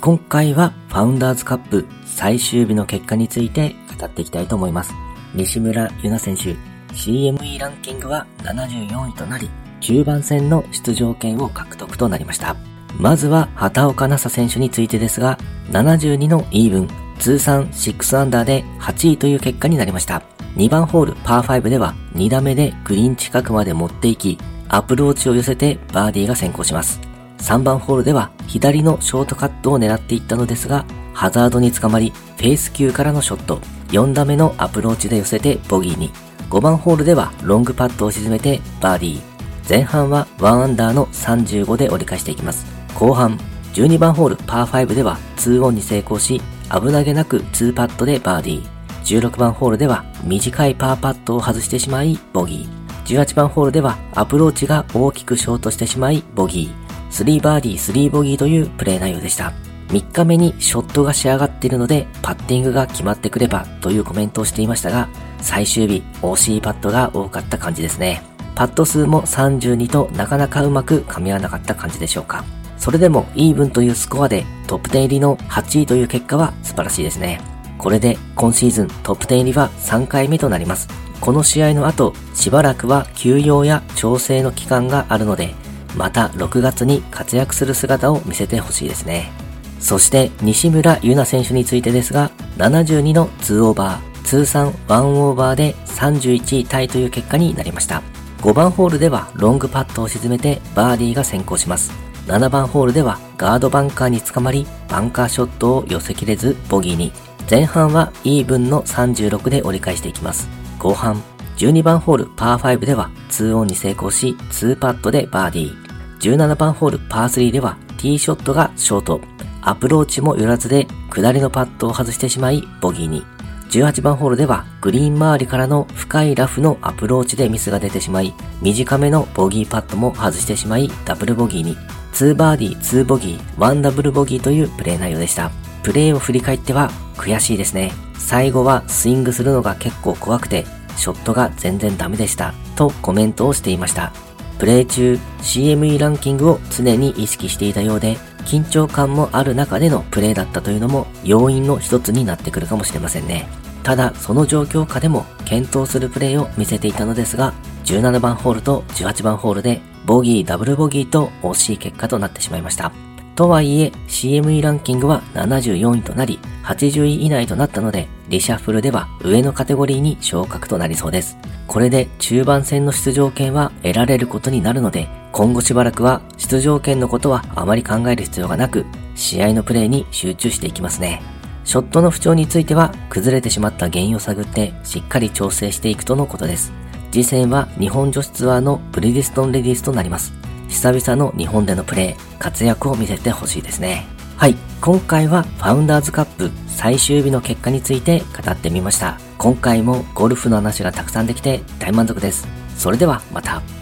今回はファウンダーズカップ最終日の結果について語っていきたいと思います。西村優菜選手、CME ランキングは74位となり、中盤戦の出場権を獲得となりました。まずは畑岡奈紗選手についてですが、72のイーブン、通算6アンダーで8位という結果になりました。2番ホールパー5では2打目でグリーン近くまで持っていき、アプローチを寄せてバーディーが先行します。3番ホールでは左のショートカットを狙っていったのですが、ハザードにつかまり、フェース級からのショット、4打目のアプローチで寄せてボギーに。5番ホールではロングパットを沈めてバーディー。前半は1アンダーの35で折り返していきます。後半、12番ホールパー5では2オンに成功し、危なげなく2パットでバーディー。16番ホールでは短いパーパットを外してしまいボギー。18番ホールではアプローチが大きくショートしてしまいボギー。3バーディー3ボギーというプレー内容でした。3日目にショットが仕上がっているので、パッティングが決まってくればというコメントをしていましたが、最終日、惜しいパットが多かった感じですね。パット数も32となかなかうまく噛み合わなかった感じでしょうか。それでもイーブンというスコアでトップ10入りの8位という結果は素晴らしいですね。これで今シーズントップ10入りは3回目となります。この試合の後、しばらくは休養や調整の期間があるので、また6月に活躍する姿を見せてほしいですね。そして西村優菜選手についてですが、72の2オーバー、通算1オーバーで31位タイという結果になりました。5番ホールではロングパットを沈めてバーディーが先行します。7番ホールではガードバンカーに捕まり、バンカーショットを寄せきれずボギーに。前半はイーブンの36で折り返していきます。後半、12番ホールパー5では2オンに成功し、2パットでバーディー。17番ホールパー3ではティーショットがショート。アプローチも寄らずで下りのパットを外してしまいボギーに。18番ホールではグリーン周りからの深いラフのアプローチでミスが出てしまい、短めのボギーパットも外してしまいダブルボギーに。2バーディー、2ボギー、1ダブルボギーというプレー内容でした。プレーを振り返っては悔しいですね。最後はスイングするのが結構怖くて、ショットが全然ダメでした。とコメントをしていました。プレイ中 CME ランキングを常に意識していたようで、緊張感もある中でのプレイだったというのも要因の一つになってくるかもしれませんね。ただ、その状況下でも検討するプレイを見せていたのですが、17番ホールと18番ホールでボギー、ダブルボギーと惜しい結果となってしまいました。とはいえ、CME ランキングは74位となり、80位以内となったので、リシャッフルでは上のカテゴリーに昇格となりそうです。これで中盤戦の出場権は得られることになるので、今後しばらくは出場権のことはあまり考える必要がなく、試合のプレーに集中していきますね。ショットの不調については、崩れてしまった原因を探って、しっかり調整していくとのことです。次戦は日本女子ツアーのブリディストンレディースとなります。久々の日本でのプレー、活躍を見せてほしいですね。はい、今回はファウンダーズカップ最終日の結果について語ってみました。今回もゴルフの話がたくさんできて大満足です。それではまた。